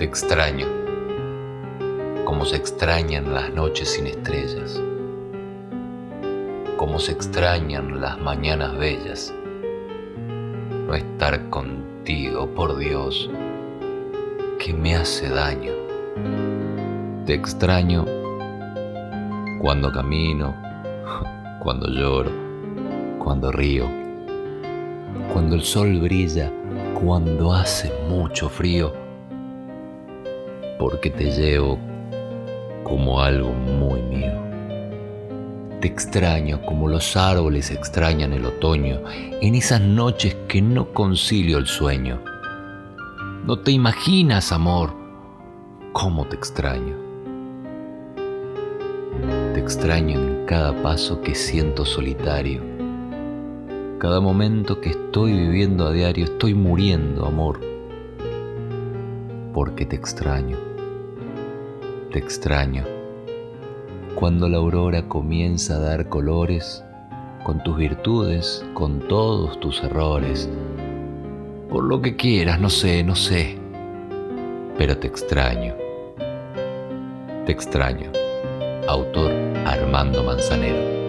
Te extraño, como se extrañan las noches sin estrellas, como se extrañan las mañanas bellas. No estar contigo, por Dios, que me hace daño. Te extraño cuando camino, cuando lloro, cuando río, cuando el sol brilla, cuando hace mucho frío porque te llevo como algo muy mío. Te extraño como los árboles extrañan el otoño, en esas noches que no concilio el sueño. No te imaginas, amor, cómo te extraño. Te extraño en cada paso que siento solitario. Cada momento que estoy viviendo a diario, estoy muriendo, amor, porque te extraño te extraño. Cuando la aurora comienza a dar colores, con tus virtudes, con todos tus errores, por lo que quieras, no sé, no sé, pero te extraño. Te extraño. Autor Armando Manzanero.